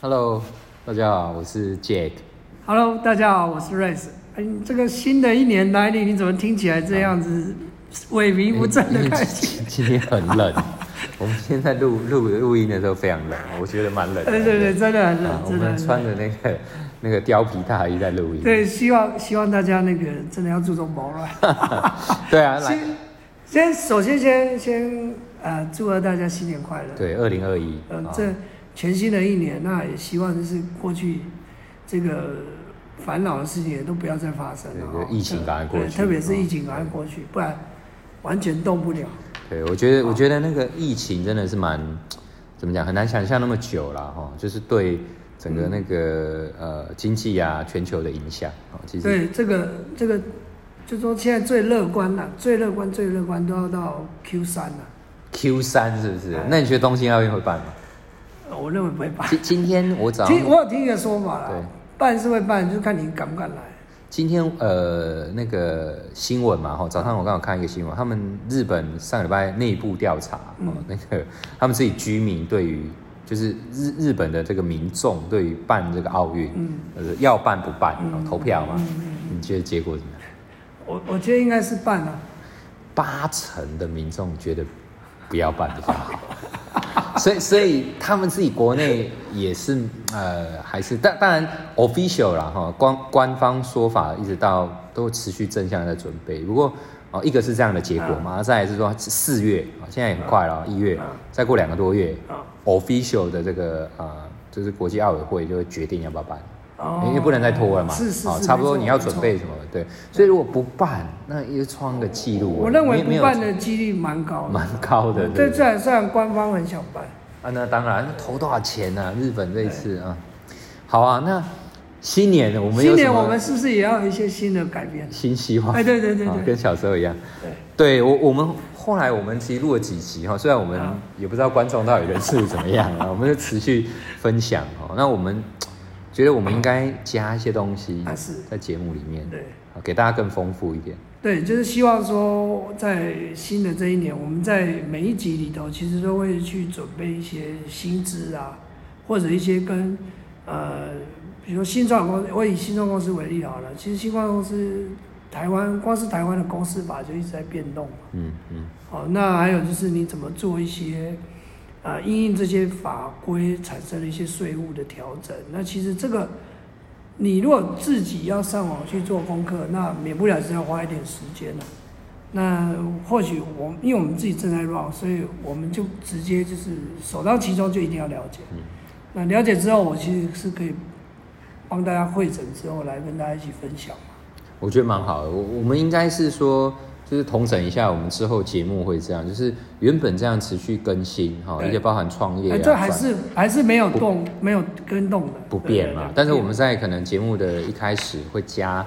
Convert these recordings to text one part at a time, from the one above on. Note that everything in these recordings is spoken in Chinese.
Hello，大家好，我是 Jack。Hello，大家好，我是 Race。哎，这个新的一年来临，你怎么听起来这样子萎靡不振的感觉？今今天很冷，我们现在录录录音的时候非常冷，我觉得蛮冷的。对对对，真的很啊冷，我真的很们穿冷。着那个那个貂皮大衣在录音。对，希望希望大家那个真的要注重保暖。对啊，来先先首先先先呃，祝贺大家新年快乐。对，二零二一，嗯、啊这全新的一年，那也希望就是过去这个烦恼的事情也都不要再发生了疫情赶快过对去特别是疫哦情赶快过去，不然完全动不了。对，我觉得我觉得那个疫情真的是蛮怎么讲，很难想象那么久了哈，就是对整个那个、呃经济啊全球的影响啊，其实对，这个这个，就说现在最乐观了，最乐观最乐观都要到 Q 三了。Q 三是不是哎？那你觉得东京奥运会办吗？呃我认为不会办。今今天我早听上我有听一个说法对啦，办是会办，就是看你敢不敢来。今天呃那个新闻嘛哈，早上我刚好看一个新闻，他们日本上礼拜内部调查哦，那个他们自己居民对于就是日日本的这个民众对于办这个奥运，嗯呃要办不办，投票嘛嗯嗯，你觉得结果怎么样？我我觉得应该是办了。八成的民众觉得不要办比较好，所以所以他们自己国内也是呃还是但当然 official 啦哈，官官方说法一直到都持续正向地在准备，不过哦一个是这样的结果嘛，再来是说四月啊现在也很快了，一月嗯再过两个多月啊，official 的这个呃就是国际奥委会就会决定要不要办。哦因为不能再拖了嘛，是是是，哦差不多你要准备什么？对，所以如果不办，那又创个记录。错我认为不办的几率蛮高的。蛮高的，对，对虽然虽然官方很想办，啊，那当然，那投多少钱呢、日本这一次啊，好啊，那新年我们有今年我们是不是也要有一些新的改变？新希望？哎，对对对跟小时候一样。对。对我，我们后来我们其实录了几集哈，虽然我们啊也不知道观众到底人数怎么样啊，我们就持续分享哦。那我们觉得我们应该加一些东西啊是在节目里面，对。啊给大家更丰富一点。对，就是希望说，在新的这一年，我们在每一集里头，其实都会去准备一些薪资啊，或者一些跟呃，比如说新创公司，我以新创公司为例好了，其实新创公司台湾光是台湾的公司法就一直在变动嘛。嗯嗯，好，那还有就是你怎么做一些啊，因应这些法规产生了一些税务的调整。那其实这个，你如果自己要上网去做功课，那免不了是要花一点时间了。那或许我因为我们自己正在 run，所以我们就直接就是首当其冲就一定要了解。嗯那了解之后，我其实是可以帮大家会诊之后来跟大家一起分享嘛。我觉得蛮好的。我我们应该是说，就是同整一下，我们之后节目会这样，就是原本这样持续更新哈，而且包含创业、这还是还是没有动，没有跟动的，不变嘛。但是我们在可能节目的一开始会加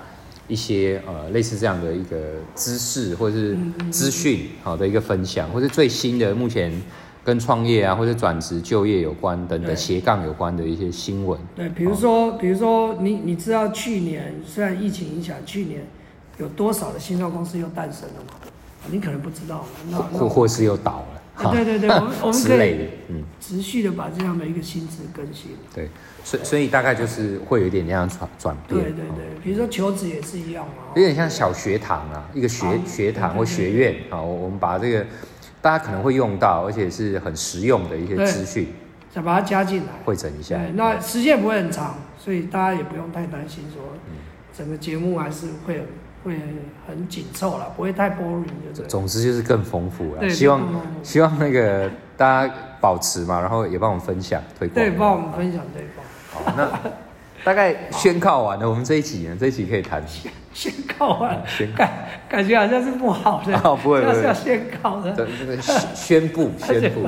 一些呃类似这样的一个知识或者是资讯好的一个分享，或是最新的目前跟创业啊或者转职就业有关等等斜杠有关的一些新闻。对，比如说，比如说你你知道去年虽然疫情影响，去年有多少的新创公司又诞生了嘛？你可能不知道。那那或或是又倒了，哎对对对，我们 我们可以持续的把这样的一个薪资更新。对，所以所以大概就是会有一点那样转转变，哦对对对，比如说求职也是一样嘛。有点像小学堂啊，一个学啊学堂或学院啊，我我们把这个大家可能会用到，而且是很实用的一些资讯想把它加进来。会整一下。对，那时间不会很长，所以大家也不用太担心说，整个节目还是会会很紧凑了，不会太 boring，对不对？总之就是更丰富了，希望希望那个大家保持嘛，然后也帮我们分享推广。对，帮我们分享这一方。好，那 大概宣告完了，我们这一集呢，这一集可以谈。宣告完宣，感感觉好像是不好的，哦 不会不会是要宣告的。这这个宣宣布 宣布，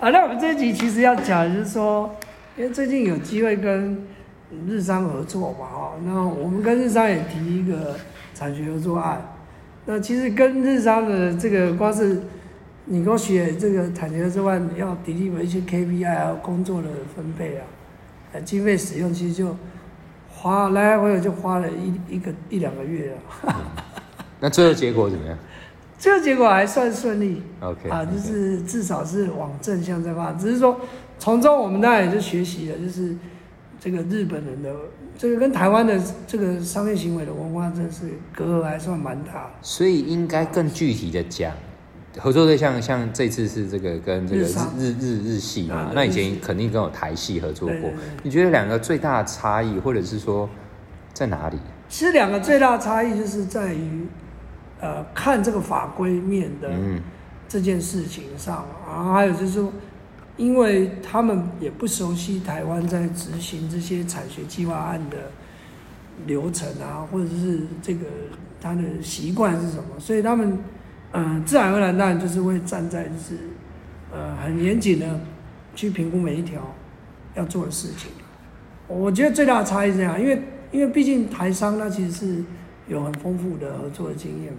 啊，那我们这一集其实要讲的就是说，因为最近有机会跟日商合作嘛，哦，那我们跟日商也提一个产学合作案。那其实跟日商的这个光是你给我写这个产学合作案要 deliver 一些 KPI 还有工作的分配啊，呃，经费使用其实就花来来回回就花了一一个一两个月啊。那最后结果怎么样最后结果还算顺利。？OK 啊，就是至少是往正向在发展，只是说从中我们当然也就学习了，就是这个日本人的这个跟台湾的这个商业行为的文化，真的是隔阂还算蛮大。所以应该更具体的讲，合作对象像这次是这个跟这个日日日日日系嘛啊，那以前肯定跟有台系合作过。你觉得两个最大的差异，或者是说在哪里？其实两个最大的差异就是在于，呃，看这个法规面的嗯这件事情上，然后还有就是说，因为他们也不熟悉台湾在执行这些产学计划案的流程啊，或者是这个他的习惯是什么，所以他们，嗯、自然而然当然就是会站在就是，呃，很严谨的去评估每一条要做的事情。我觉得最大的差异是这样，因为因为毕竟台商他其实是有很丰富的合作的经验。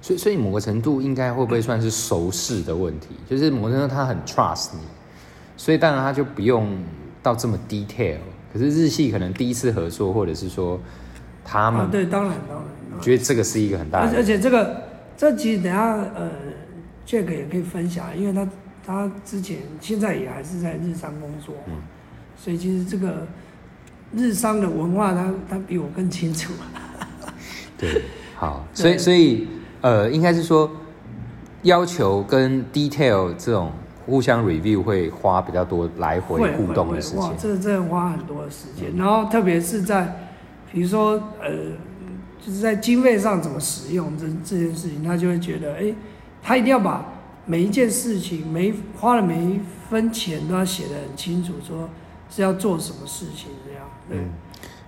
所以所以某个程度应该会不会算是熟识的问题？就是某个程度他很 trust 你，所以当然他就不用到这么 detail。可是日系可能第一次合作，或者是说他啊，们对，当然当然。觉得这个是一个很大而且而，且这个这其实等下呃，Jack 也可以分享，因为他他之前现在也还是在日商工作，嗯所以其实这个日商的文化他他比我更清楚。对，好，所以所以呃，应该是说要求跟 detail 这种互相 review 会花比较多来回互动的时间，，这个真的花很多的时间，然后特别是在比如说呃，就是在经费上怎么使用这这件事情，他就会觉得，哎，他一定要把每一件事情每花的每一分钱都要写得很清楚，说是要做什么事情这样，对。嗯。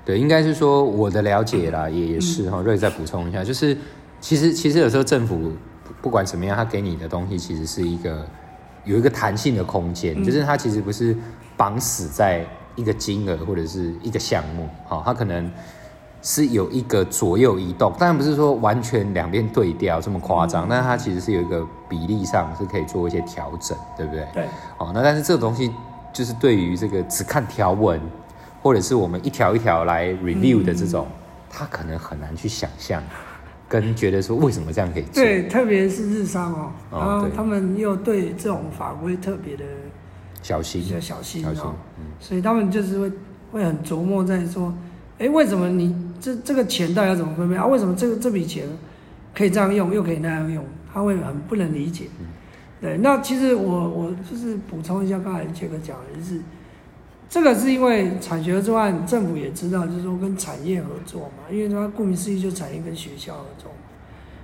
对，应该是说我的了解啦，也也是哈，瑞再补充一下，就是其实其实有时候政府不不管怎么样，他给你的东西其实是一个有一个弹性的空间，嗯。就是它其实不是绑死在一个金额或者是一个项目，好，它可能是有一个左右移动，当然不是说完全两边对调这么夸张，但是它其实是有一个比例上是可以做一些调整，对不对？对，哦，那但是这个东西就是对于这个只看条文，或者是我们一条一条来 review 的这种，它可能很难去想象，跟觉得说为什么这样可以做。对，特别是日商哦，哦然后他们又对这种法规特别的小心比，较小心小心哦，，嗯，所以他们就是会会很琢磨在说，哎，为什么你这这个钱到底要怎么分配啊？为什么这个这笔钱可以这样用，又可以那样用？他会很不能理解。对，那其实我我就是补充一下刚才杰哥讲的，就是这个是因为产学合作案，政府也知道，就是说跟产业合作嘛，因为它顾名思义就产业跟学校合作，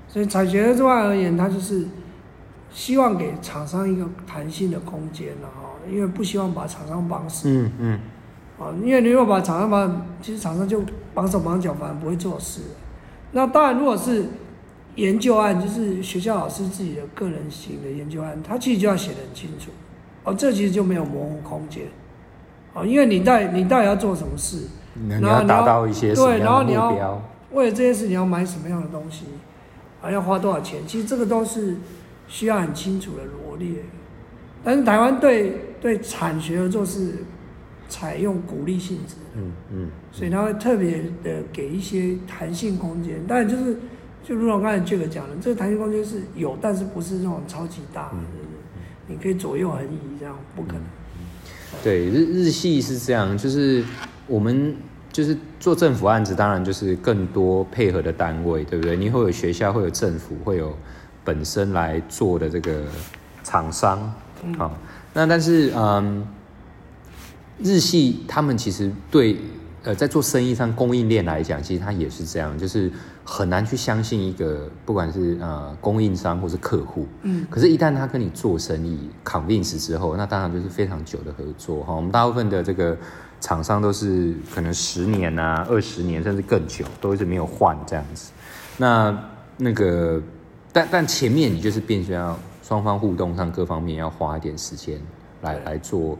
所以产学合作案而言，它就是希望给厂商一个弹性的空间了哈，因为不希望把厂商绑死。嗯嗯，啊，因为你如果把厂商绑，其实厂商就绑手绑脚，反而不会做事。那当然，如果是研究案，就是学校老师自己的个人型的研究案，他其实就要写得很清楚。哦，这其实就没有模糊空间。哦，因为你到你到底要做什么事，你你要达然后你要到一些什么对然后样的你要目标？为了这件事你要买什么样的东西，啊，要花多少钱，其实这个都是需要很清楚的罗列。但是台湾对对产学合作是采用鼓励性质的。嗯嗯，所以他会特别的给一些弹性空间，当然就是就如同刚才 Jack 讲的，这个弹性空间是有，但是不是那种超级大的，就是你可以左右横移这样，不可能。对，日日系是这样，就是我们就是做政府案子，当然就是更多配合的单位，对不对？你会有学校，会有政府，会有本身来做的这个厂商，好、那但是嗯，日系他们其实对呃在做生意上供应链来讲，其实它也是这样，就是很难去相信一个不管是呃供应商或是客户，嗯，可是，一旦他跟你做生意 convince 之后，那当然就是非常久的合作哈。我们大部分的这个厂商都是可能十年啊、二十年甚至更久，都是没有换这样子。那那个，但但前面你就是变成要双方互动上各方面要花一点时间来来做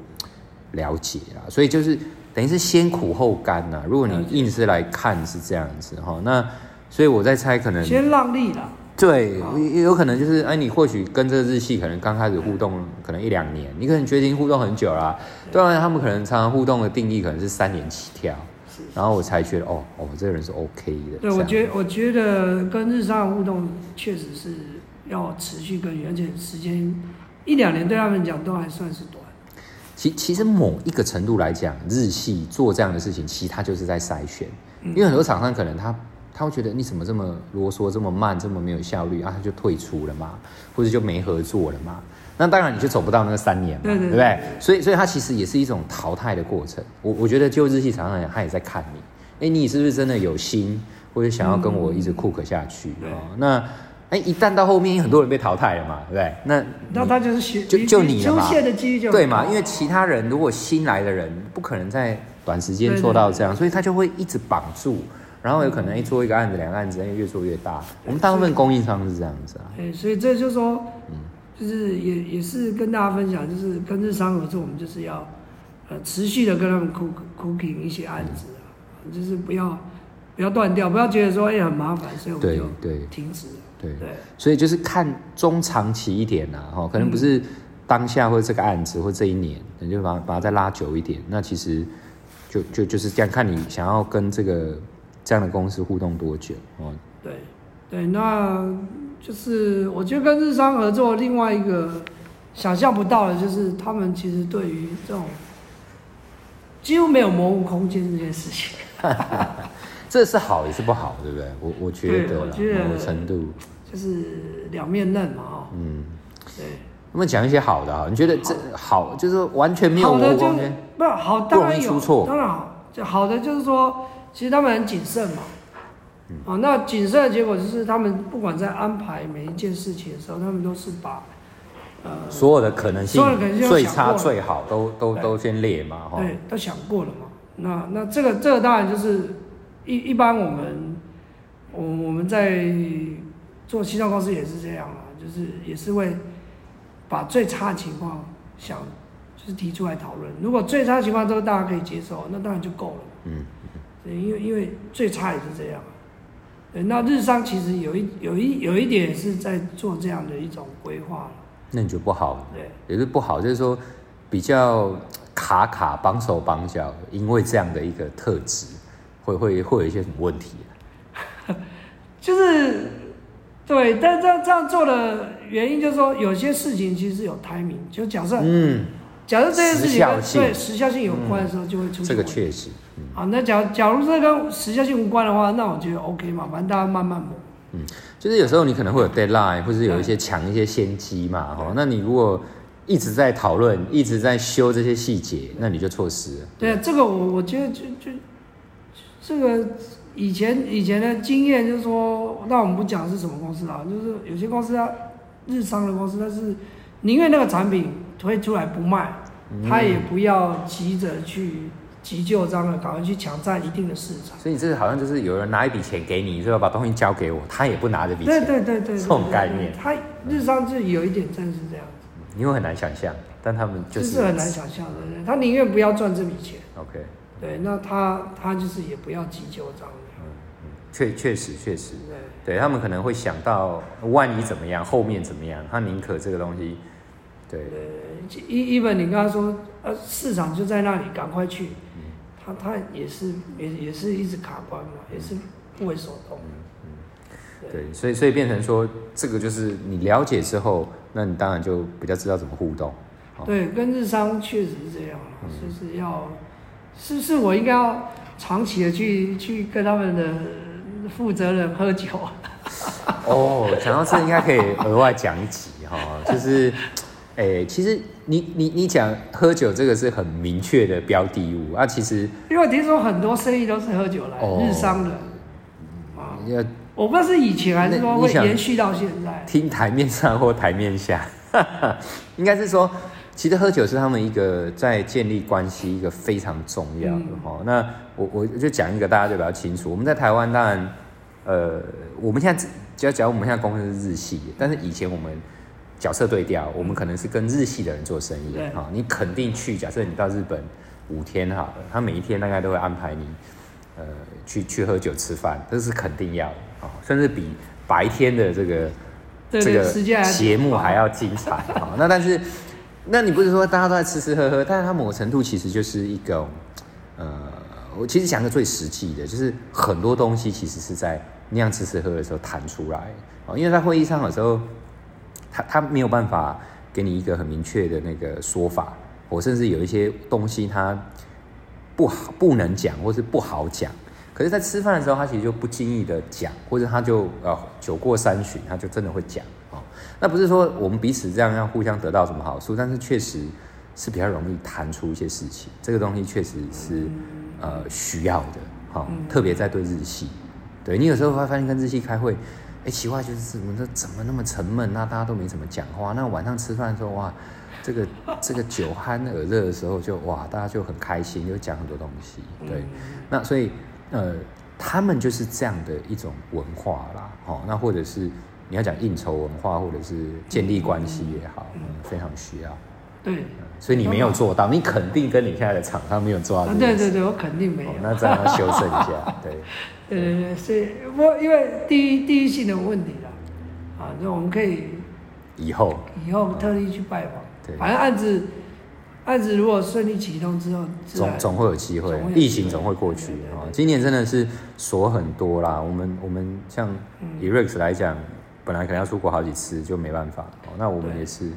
了解啦，所以就是等于是先苦后甘呐。如果你硬是来看是这样子哈，那所以我在猜可能先让利了，对，也也有可能就是，哎，你或许跟这个日系可能刚开始互动，可能一两年，你可能决定互动很久啦。当然，他们可能常常互动的定义可能是三年起跳，然后我才觉得，哦哦，这个人是 OK 的。对我觉得我觉得跟日商的互动确实是要持续耕耘，而且时间一两年对他们讲都还算是短。其其实某一个程度来讲，日系做这样的事情，其实它就是在筛选，因为很多厂商可能他他会觉得你怎么这么啰嗦，这么慢，这么没有效率啊，他就退出了嘛，或者就没合作了嘛。那当然你就走不到那个三年嘛，对不对？所以所以它其实也是一种淘汰的过程。我我觉得就日系厂商来讲，他也在看你，哎，你是不是真的有心，或者想要跟我一直 cook 下去对哦？那哎，一旦到后面，很多人被淘汰了嘛，对不对？那那他就是学就就你了嘛对嘛？因为其他人如果新来的人不可能在短时间做到这样，所以他就会一直绑住，然后有可能一做一个案子、两个案子，哎越做越大。我们大部分供应商是这样子啊。哎，所以这就是说，嗯就是也也是跟大家分享，就是跟日商合作，我们就是要呃持续的跟他们 cook cooking 一些案子啊，就是不要不要断掉，不要觉得说哎、很麻烦，所以我们对就对停止了。对，对所以就是看中长期一点呐、哈，可能不是当下或者这个案子或这一年，你就把把它再拉久一点。那其实就就就是这样，看你想要跟这个这样的公司互动多久哦。对对，那就是我觉得跟日商合作另外一个想象不到的，就是他们其实对于这种几乎没有模糊空间这件事情。这是好也是不好，对不对？我我觉得啦我觉得某个程度，就是两面刃嘛，哦，嗯，对，我们讲一些好的啊，你觉得这好就是完全没有好的就模糊空间，不好，当然有，当然好，就好的就是说，其实他们很谨慎嘛，嗯。啊，那谨慎的结果就是他们不管在安排每一件事情的时候，他们都是把呃所有的可能性所有的可能性最差最好都都都先列嘛，哈。对都想过了嘛，那那这个这个当然就是一一般我们我我们在做西藏公司也是这样啊，就是也是会把最差的情况想就是提出来讨论，如果最差的情况都大家可以接受，那当然就够了。嗯，对，因为因为最差也是这样啊。对，那日商其实有一有一有一点是在做这样的一种规划了。那你觉得不好？对，也是不好，就是说比较卡卡、绑手绑脚，因为这样的一个特质，会会会有一些什么问题、就是对，但这样这样做的原因就是说，有些事情其实是有 timing，就假设、嗯，假设这件事情跟对时效性有关的时候，就会出现这个确实，嗯，好，那假假如这跟时效性无关的话，那我觉得 OK 嘛，反正大家慢慢磨。嗯就是有时候你可能会有 deadline，或是有一些抢一些先机嘛，哈，那你如果一直在讨论，一直在修这些细节，那你就错失了。对，这个我我觉得就就这个以前以前的经验就是说，那我们不讲是什么公司啊，就是有些公司它日商的公司，它是宁愿那个产品推出来不卖，他也不要急着去急就章的赶快去抢占一定的市场。所以你这个好像就是有人拿一笔钱给你，说要把东西交给我，他也不拿这笔对钱，对对对，这种概念他日商就有一点真的是这样子，你会很难想象，但他们就这是很难想象的。对他宁愿不要赚这笔钱，OK。对，那他他就是也不要急就章嗯，确确实确实，对。对他们可能会想到万一怎么样，后面怎么样，他宁可这个东西，对，一一本你跟他说，呃，市场就在那里，赶快去，嗯他他也是也也是一直卡关嘛，也是不为所动。对，所以所以变成说，这个就是你了解之后，那你当然就比较知道怎么互动。好对，跟日商确实是这样就是要，是不是我应该要长期的去去跟他们的负责人喝酒。哦，讲到这应该可以额外讲一集哈、就是，哎、其实你你你讲喝酒这个是很明确的标的物啊，其实因为我听说很多生意都是喝酒来，哦日商的，啊，我不知道是以前还是说会延续到现在。听台面上或台面下，应该是说，其实喝酒是他们一个在建立关系一个非常重要的嗯。哈、那我我就讲一个大家就比较清楚，我们在台湾当然，呃，我们现在只只要讲我们现在公司是日系，但是以前我们角色对调，我们可能是跟日系的人做生意对。哈、你肯定去，假设你到日本五天好了，他每一天大概都会安排你。呃，去去喝酒吃饭，这是肯定要的啊、甚至比白天的这个这个节目还要精彩哈。那但是，那你不是说大家都在吃吃喝喝，但是它某个程度其实就是一种，呃，我其实讲个最实际的，就是很多东西其实是在那样吃吃喝的时候谈出来哦，因为在会议上有时候，他他没有办法给你一个很明确的那个说法，我甚至有一些东西他不好不能讲，或是不好讲。可是，在吃饭的时候，他其实就不经意的讲，或者他就呃酒过三巡，他就真的会讲。那不是说我们彼此这样要互相得到什么好处，但是确实是比较容易谈出一些事情。这个东西确实是呃需要的，哈、特别在对日系，对你有时候会发现跟日系开会，哎，奇怪就是怎么这怎么那么沉闷？那大家都没怎么讲话。那晚上吃饭的时候，哇，这个这个酒酣耳热的时候就，哇，大家就很开心，就讲很多东西。对，那所以呃，他们就是这样的一种文化啦，哦，那或者是你要讲应酬文化，或者是建立关系也好，嗯，非常需要。对，所以你没有做到，你肯定跟你现在的厂商没有做到。对对对，我肯定没有哦。那这样要修正一下，对。对对对，所以我因为第一第一性的问题啦，啊，那我们可以以后以后特地去拜访。对反正案子案子如果顺利启动之后，总总会有机会疫情总会过去啊。今年真的是锁很多啦，我们我们像嗯以 Rex 来讲，本来可能要出国好几次，就没办法哦。那我们也是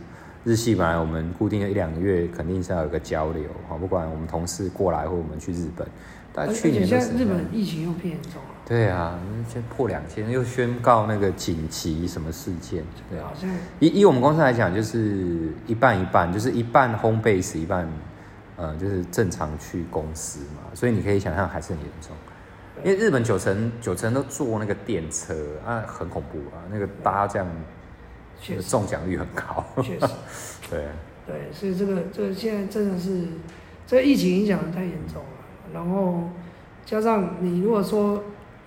日系，本来我们固定的一两个月肯定是要有个交流哦，不管我们同事过来或我们去日本，大概而且去年现在日本疫情又变严重了，对啊，先破两千，又宣告那个紧急什么事件，对啊。以以我们公司来讲，就是一半一半，就是一半 home base，一半呃就是正常去公司嘛，所以你可以想象还是很严重。因为日本九成九成都坐那个电车啊，很恐怖啊，那个搭这样，中奖率很高。确实对，对，所以这个这个现在真的是这个疫情影响太严重了，然后加上你如果说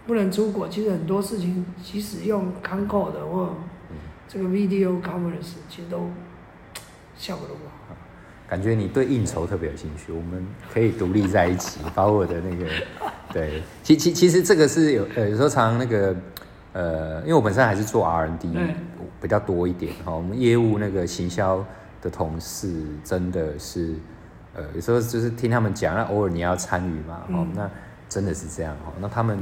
不能出国，其实很多事情即使用 Concord 或这个 Video Conference，其实都效果都不好。感觉你对应酬特别有兴趣，我们可以独立在一起，把我的那个，对，其其其实这个是有呃有时候常常那个呃，因为我本身还是做 R N D 比较多一点哈，我们业务那个行销的同事真的是呃有时候就是听他们讲，那偶尔你要参与嘛，哦、嗯。那真的是这样哦，那他们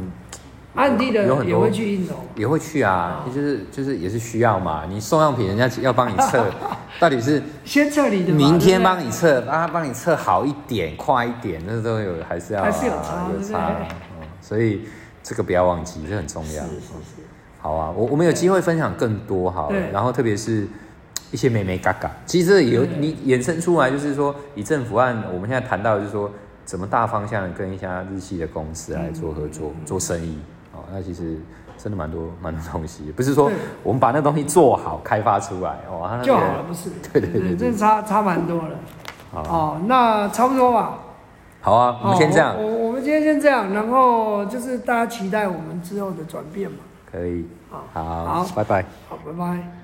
暗地的有很多也会去应酬，也会去啊，就是就是也是需要嘛，你送样品人家要帮你测，到底是。先测你的，明天帮你测，帮他帮你测好一点、快一点，那都有还是要还是有差所以这个不要忘记，这很重要。是是是，好啊，我我们有机会分享更多好了，然后特别是一些美美嘎嘎，其实这有对。你衍生出来，就是说以政府案，我们现在谈到就是说怎么大方向地跟一家日系的公司来做合作、做生意，哦，那其实真的蛮多蛮多东西，不是说我们把那东西做好开发出来，哦，它那就好了，不是？对对对对这差差蛮多了。哦，那差不多吧。好啊，我们先这样。哦我我我们今天先这样，然后就是大家期待我们之后的转变嘛。可以，好好，好拜拜。好，拜拜。